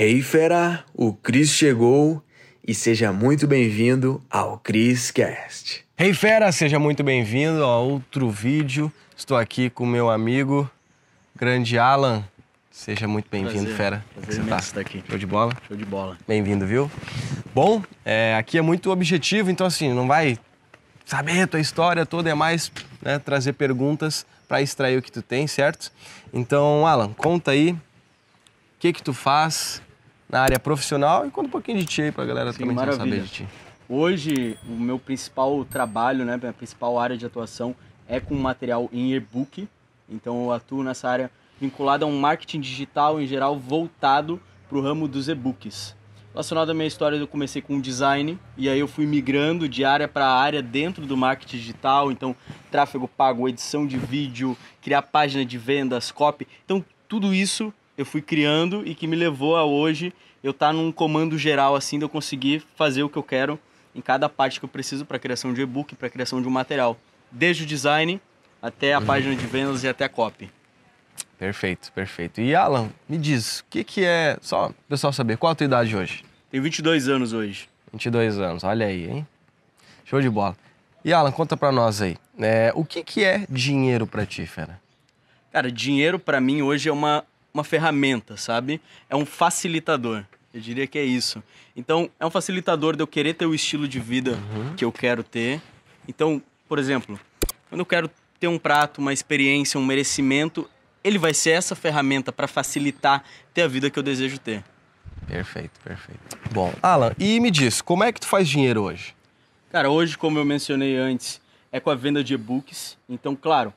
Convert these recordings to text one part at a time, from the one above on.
Hey fera, o Cris chegou e seja muito bem-vindo ao Cris Cast. Hey fera, seja muito bem-vindo a outro vídeo. Estou aqui com meu amigo grande Alan. Seja muito bem-vindo, fera. Prazer Como você tá? estar aqui. Show de bola? Show de bola. Bem-vindo, viu? Bom, é, aqui é muito objetivo, então assim, não vai saber a tua história toda, é mais né, trazer perguntas para extrair o que tu tem, certo? Então, Alan, conta aí o que que tu faz na área profissional e conta um pouquinho de ti aí pra galera Sim, também saber maravilha. de ti. Hoje, o meu principal trabalho, né, minha principal área de atuação é com material em e-book. Então, eu atuo nessa área vinculada a um marketing digital em geral voltado para o ramo dos e-books. Relacionado à minha história, eu comecei com design e aí eu fui migrando de área para área dentro do marketing digital. Então, tráfego pago, edição de vídeo, criar página de vendas, copy. Então, tudo isso eu fui criando e que me levou a hoje eu estar num comando geral assim de eu conseguir fazer o que eu quero em cada parte que eu preciso para criação de e-book, para criação de um material, desde o design até a página de vendas e até a copy. Perfeito, perfeito. E Alan, me diz, o que que é, só o pessoal saber, qual a tua idade hoje? Tenho 22 anos hoje. 22 anos, olha aí, hein? Show de bola. E Alan, conta pra nós aí, é, o que que é dinheiro pra ti, fera? Cara, dinheiro para mim hoje é uma, uma ferramenta, sabe? É um facilitador. Eu diria que é isso. Então, é um facilitador de eu querer ter o estilo de vida que eu quero ter. Então, por exemplo, quando eu quero ter um prato, uma experiência, um merecimento, ele vai ser essa ferramenta para facilitar ter a vida que eu desejo ter. Perfeito, perfeito. Bom, Alan, e me diz, como é que tu faz dinheiro hoje? Cara, hoje, como eu mencionei antes, é com a venda de e-books. Então, claro,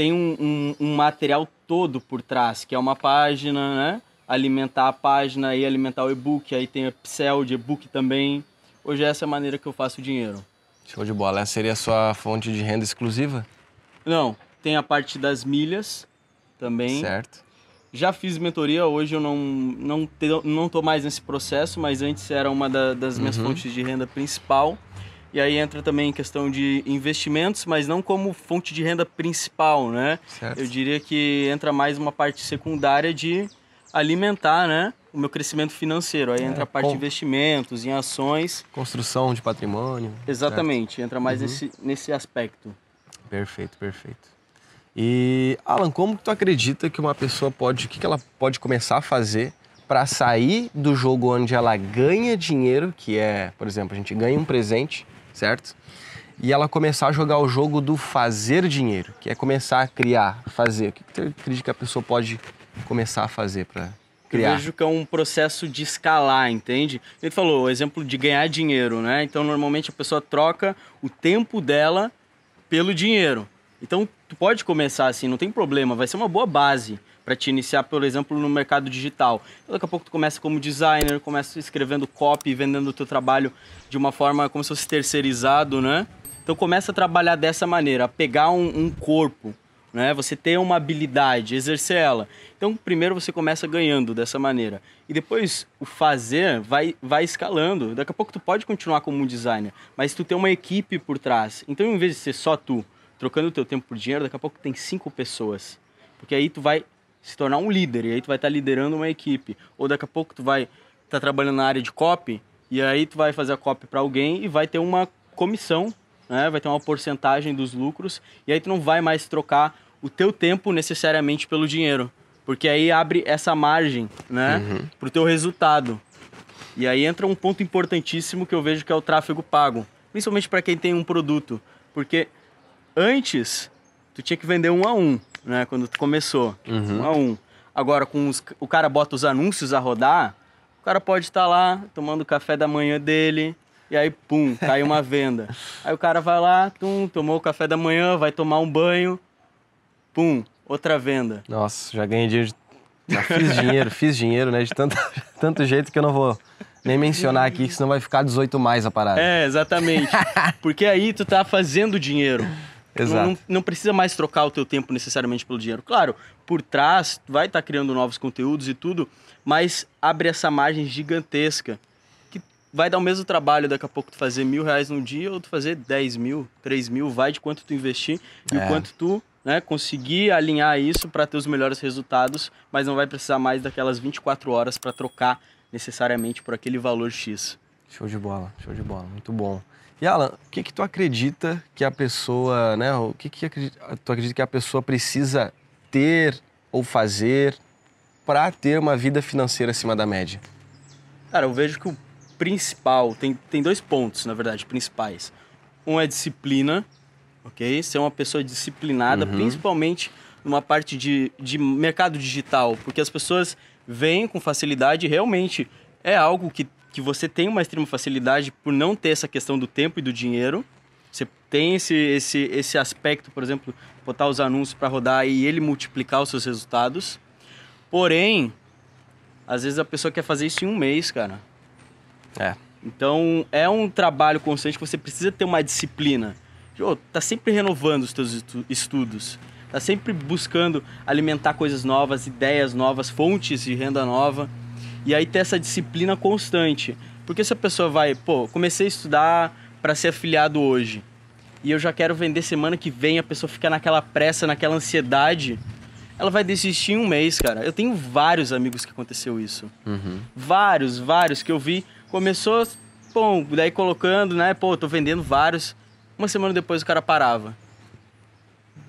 tem um, um- um material todo por trás, que é uma página, né? Alimentar a página e alimentar o e-book. Aí tem upsell de e-book também. Hoje essa é a maneira que eu faço dinheiro. Show de bola, essa seria a sua fonte de renda exclusiva? Não, tem a parte das milhas também. Certo. Já fiz mentoria, hoje eu não, não, te, não tô mais nesse processo, mas antes era uma da- das minhas Uhum. fontes de renda principal. E aí entra também questão de investimentos, mas não como fonte de renda principal, né? Certo. Eu diria que entra mais uma parte secundária de alimentar, né? O meu crescimento financeiro. Aí entra a parte É, com- de investimentos, em ações. Construção de patrimônio. Exatamente, entra Uhum. mais nesse, nesse aspecto. Certo. Perfeito, perfeito. E, Alan, como que tu acredita que uma pessoa pode, o que, que ela pode começar a fazer para sair do jogo onde ela ganha dinheiro, que é, por exemplo, a gente ganha um presente, certo? E ela começar a jogar o jogo do fazer dinheiro, que é começar a criar, fazer. O que, tu acredita que a pessoa pode começar a fazer para criar? Eu vejo que é um processo de escalar, entende? Ele falou, o exemplo de ganhar dinheiro, né? Então, normalmente a pessoa troca o tempo dela pelo dinheiro. Então, tu pode começar assim, não tem problema, vai ser uma boa base para te iniciar, por exemplo, no mercado digital. Então, daqui a pouco tu começa como designer, começa escrevendo copy, vendendo o teu trabalho de uma forma como se fosse terceirizado, né? Então, começa a trabalhar dessa maneira, a pegar um, um corpo, né? Você ter uma habilidade, exercer ela. Então, primeiro você começa ganhando dessa maneira. E depois o fazer vai, vai escalando. Daqui a pouco tu pode continuar como um designer, mas tu tem uma equipe por trás. Então, em vez de ser só tu trocando o teu tempo por dinheiro, daqui a pouco tem cinco pessoas. Porque aí tu vai se tornar um líder e aí tu vai estar liderando uma equipe. Ou daqui a pouco tu vai estar trabalhando na área de copy e aí tu vai fazer a copy para alguém e vai ter uma comissão, né? Vai ter uma porcentagem dos lucros e aí tu não vai mais trocar o teu tempo necessariamente pelo dinheiro, porque aí abre essa margem, né, pro teu resultado. E aí entra um ponto importantíssimo que eu vejo que é o tráfego pago, principalmente para quem tem um produto, porque antes tu tinha que vender um a um, né, quando tu começou, um a um. Agora com os, o cara bota os anúncios a rodar, o cara pode estar lá tomando o café da manhã dele e aí pum, cai uma venda. Aí o cara vai lá, tum, tomou o café da manhã, vai tomar um banho, pum, outra venda. Nossa, já ganhei dinheiro. de- Já fiz dinheiro, fiz dinheiro, né? De tanto, tanto jeito que eu não vou nem mencionar aqui, que senão vai ficar 18 mais a parada. É, exatamente. Porque aí tu tá fazendo dinheiro. Exato. Não, não precisa mais trocar o teu tempo necessariamente pelo dinheiro. Claro, por trás vai estar criando novos conteúdos e tudo, mas abre essa margem gigantesca que vai dar o mesmo trabalho daqui a pouco tu fazer mil reais num dia ou tu fazer 10 mil, 3 mil, vai de quanto tu investir e É. o quanto tu né, conseguir alinhar isso para ter os melhores resultados, mas não vai precisar mais daquelas 24 horas para trocar necessariamente por aquele valor X. Show de bola, show de bola, muito bom. E Alan, o que que tu acredita que a pessoa, né, o que que tu acredita que a pessoa precisa ter ou fazer para ter uma vida financeira acima da média? Cara, eu vejo que o principal, tem, tem dois pontos, na verdade, principais. Um é disciplina, ok? Ser uma pessoa disciplinada, uhum. principalmente numa parte de, de mercado digital, porque as pessoas vêm com facilidade realmente é algo que, que você tem uma extrema facilidade por não ter essa questão do tempo e do dinheiro. Você tem esse, esse, esse aspecto, por exemplo, botar os anúncios para rodar e ele multiplicar os seus resultados. Porém, às vezes a pessoa quer fazer isso em um mês, cara. É. Então, é um trabalho constante que você precisa ter uma disciplina. Jô, tá sempre renovando os teus estudos. Tá sempre buscando alimentar coisas novas, ideias novas, fontes de renda nova. E aí ter essa disciplina constante. Porque se a pessoa vai, pô, comecei a estudar para ser afiliado hoje. E eu já quero vender semana que vem, a pessoa fica naquela pressa, naquela ansiedade ela vai desistir em um mês, cara. Eu tenho vários amigos que aconteceu isso. Uhum. Vários, vários que eu vi. Começou, bom, daí colocando, né? Pô, tô vendendo vários. Uma semana depois o cara parava.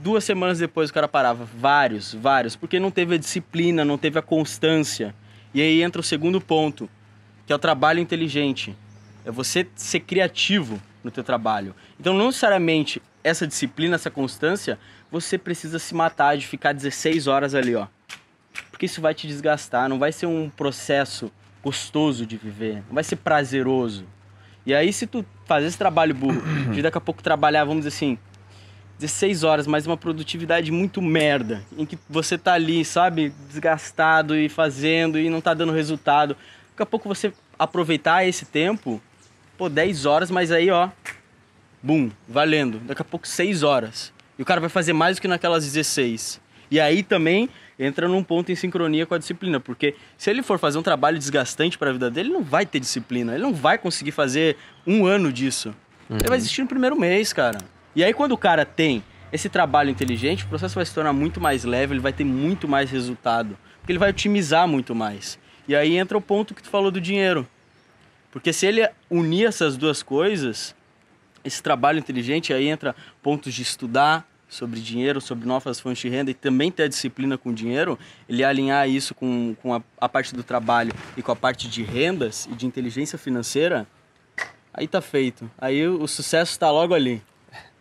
Duas semanas depois o cara parava. Vários, vários. Porque não teve a disciplina, não teve a constância. E aí entra o segundo ponto, que é o trabalho inteligente. É você ser criativo no teu trabalho. Então, não necessariamente essa disciplina, essa constância, você precisa se matar de ficar 16 horas ali, ó. Porque isso vai te desgastar, não vai ser um processo gostoso de viver, não vai ser prazeroso. E aí, se tu fazer esse trabalho burro, de daqui a pouco trabalhar, vamos dizer assim, 16 horas, mas uma produtividade muito merda, em que você tá ali, sabe, desgastado e fazendo e não tá dando resultado. Daqui a pouco você aproveitar esse tempo, pô, 10 horas, mas aí, ó, Bum, valendo. Daqui a pouco 6 horas. E o cara vai fazer mais do que naquelas 16. E aí também entra num ponto em sincronia com a disciplina, porque se ele for fazer um trabalho desgastante para a vida dele, ele não vai ter disciplina, ele não vai conseguir fazer um ano disso. Uhum. Ele vai existir no primeiro mês, cara. E aí quando o cara tem esse trabalho inteligente, o processo vai se tornar muito mais leve, ele vai ter muito mais resultado, porque ele vai otimizar muito mais. E aí entra o ponto que tu falou do dinheiro. Porque se ele unir essas duas coisas, esse trabalho inteligente aí entra pontos de estudar sobre dinheiro, sobre novas fontes de renda e também ter a disciplina com dinheiro, ele alinhar isso com, com a, a parte do trabalho e com a parte de rendas e de inteligência financeira, aí tá feito. Aí o, o sucesso está logo ali.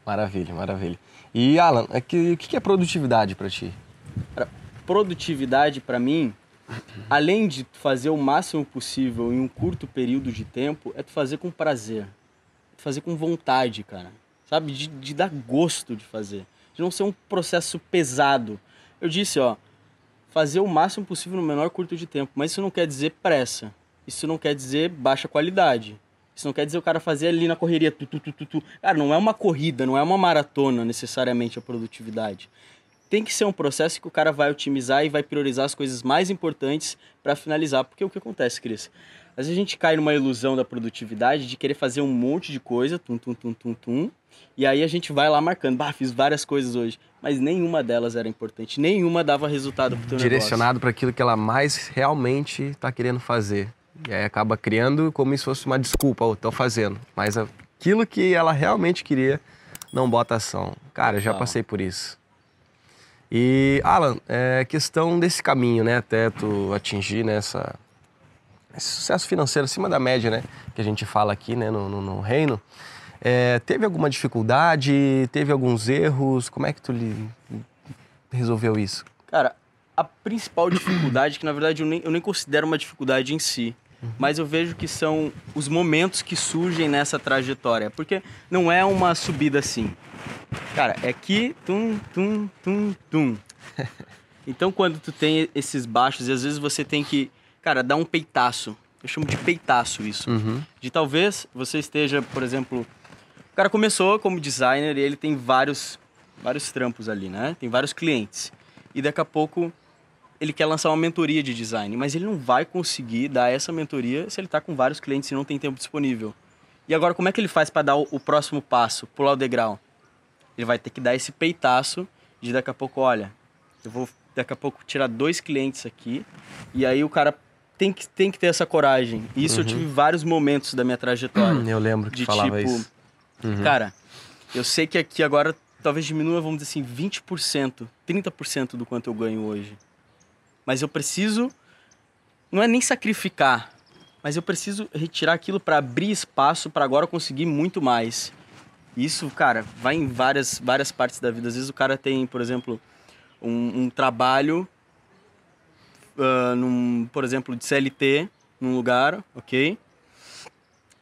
Maravilha, maravilha. E Alan, o que, que é produtividade para ti? Produtividade para mim, além de fazer o máximo possível em um curto período de tempo, é tu fazer com prazer fazer com vontade, cara. Sabe? De, de dar gosto de fazer. De não ser um processo pesado. Eu disse, ó, fazer o máximo possível no menor curto de tempo. Mas isso não quer dizer pressa. Isso não quer dizer baixa qualidade. Isso não quer dizer o cara fazer ali na correria. Tu, tu, tu, tu. Cara, não é uma corrida, não é uma maratona necessariamente a produtividade. Tem que ser um processo que o cara vai otimizar e vai priorizar as coisas mais importantes para finalizar. Porque o que acontece, Cris? Às vezes a gente cai numa ilusão da produtividade de querer fazer um monte de coisa, tum, tum, tum, tum, tum, e aí a gente vai lá marcando, bah, fiz várias coisas hoje, mas nenhuma delas era importante, nenhuma dava resultado pro teu Direcionado para aquilo que ela mais realmente está querendo fazer. E aí acaba criando como se fosse uma desculpa, oh, tô fazendo. Mas aquilo que ela realmente queria não bota ação. Cara, eu já passei por isso. E, Alan, é questão desse caminho, né? Até tu atingir nessa né, esse sucesso financeiro acima da média, né? Que a gente fala aqui, né, no, no, no reino. É, teve alguma dificuldade? Teve alguns erros? Como é que tu li, resolveu isso? Cara, a principal dificuldade, que na verdade eu nem, eu nem considero uma dificuldade em si, uhum. mas eu vejo que são os momentos que surgem nessa trajetória. Porque não é uma subida assim. Cara, é que tum, tum, tum, tum. Então quando tu tem esses baixos, e às vezes você tem que cara, dá um peitaço. Eu chamo de peitaço isso. Uhum. De talvez você esteja, por exemplo, o cara começou como designer e ele tem vários, vários trampos ali, né? Tem vários clientes. E daqui a pouco ele quer lançar uma mentoria de design, mas ele não vai conseguir dar essa mentoria se ele está com vários clientes e não tem tempo disponível. E agora, como é que ele faz para dar o, o próximo passo, pular o degrau? Ele vai ter que dar esse peitaço de daqui a pouco, olha, eu vou daqui a pouco tirar dois clientes aqui, e aí o cara tem que, tem que ter essa coragem. Isso eu tive vários momentos da minha trajetória. Eu lembro que de falava tipo, isso. Uhum. Cara, eu sei que aqui agora talvez diminua, vamos dizer assim, 20%, 30% do quanto eu ganho hoje. Mas eu preciso, não é nem sacrificar, mas eu preciso retirar aquilo para abrir espaço para agora conseguir muito mais. Isso, cara, vai em várias, várias partes da vida. Às vezes o cara tem, por exemplo, um, um trabalho, uh, num, por exemplo, de CLT, num lugar, ok?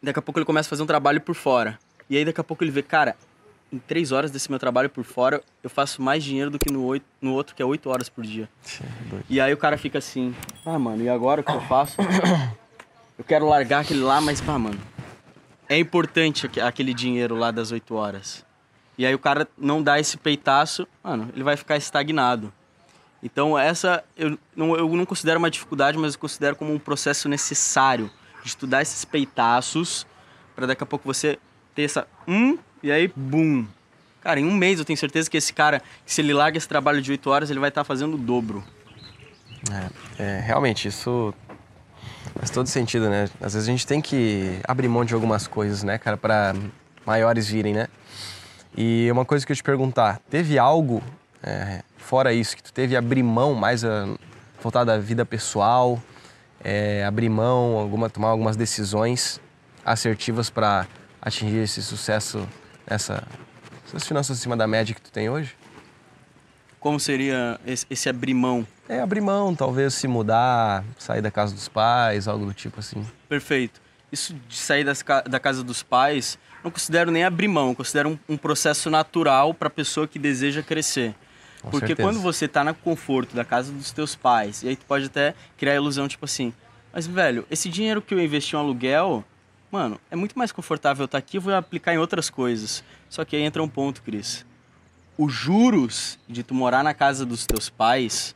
Daqui a pouco ele começa a fazer um trabalho por fora. E aí daqui a pouco ele vê, cara, em três horas desse meu trabalho por fora, eu faço mais dinheiro do que no, oito, no outro, que é oito horas por dia. E aí o cara fica assim, ah, mano, e agora o que eu faço? Eu quero largar aquele lá, mas, pá, mano, é importante aquele dinheiro lá das oito horas. E aí o cara não dá esse peitaço, mano, ele vai ficar estagnado. Então essa eu não, eu não considero uma dificuldade, mas eu considero como um processo necessário de estudar esses peitaços para daqui a pouco você ter essa um e aí bum. Cara, em um mês eu tenho certeza que esse cara, se ele larga esse trabalho de oito horas, ele vai estar tá fazendo o dobro. É, é, realmente, isso faz todo sentido, né? Às vezes a gente tem que abrir mão de algumas coisas, né, cara, para maiores virem, né? E uma coisa que eu te perguntar, teve algo é, fora isso que tu teve abrir mão mais a, voltar da vida pessoal, é, abrir mão, alguma tomar algumas decisões assertivas para atingir esse sucesso nessa essas finanças acima da média que tu tem hoje? Como seria esse, esse abrir mão? É, abrir mão, talvez se mudar, sair da casa dos pais, algo do tipo assim. Perfeito. Isso de sair das, da casa dos pais, não considero nem abrir mão, considero um, um processo natural para a pessoa que deseja crescer. Com Porque certeza. quando você está no conforto da casa dos teus pais, e aí tu pode até criar a ilusão, tipo assim, mas velho, esse dinheiro que eu investi em um aluguel, mano, é muito mais confortável estar tá aqui, eu vou aplicar em outras coisas. Só que aí entra um ponto, Cris. Os juros de tu morar na casa dos teus pais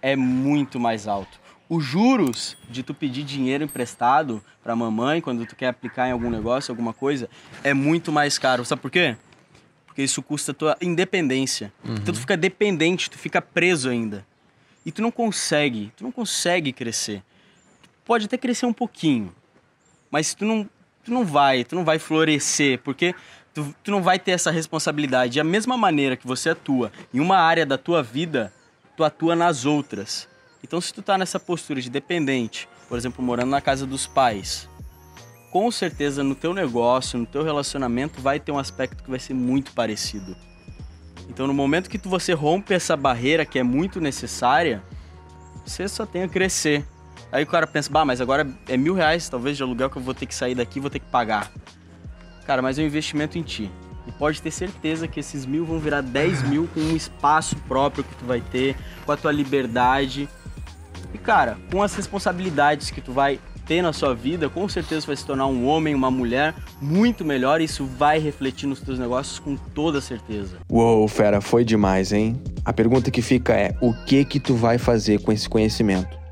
é muito mais alto. Os juros de tu pedir dinheiro emprestado para mamãe quando tu quer aplicar em algum negócio, alguma coisa, é muito mais caro. Sabe por quê? Porque isso custa a tua independência. Uhum. Então tu fica dependente, tu fica preso ainda. E tu não consegue, tu não consegue crescer. Tu pode até crescer um pouquinho, mas tu não, tu não vai, tu não vai florescer, porque tu, tu não vai ter essa responsabilidade. E a mesma maneira que você atua em uma área da tua vida, tu atua nas outras. Então, se tu tá nessa postura de dependente, por exemplo, morando na casa dos pais, com certeza no teu negócio, no teu relacionamento, vai ter um aspecto que vai ser muito parecido. Então, no momento que tu, você rompe essa barreira que é muito necessária, você só tem a crescer. Aí o cara pensa, bah, mas agora é mil reais talvez de aluguel que eu vou ter que sair daqui, vou ter que pagar. Cara, mas é um investimento em ti. E pode ter certeza que esses mil vão virar 10 mil com um espaço próprio que tu vai ter, com a tua liberdade. E cara, com as responsabilidades que tu vai ter na sua vida, com certeza vai se tornar um homem, uma mulher muito melhor e isso vai refletir nos teus negócios com toda certeza. Uou, fera, foi demais, hein? A pergunta que fica é: o que que tu vai fazer com esse conhecimento?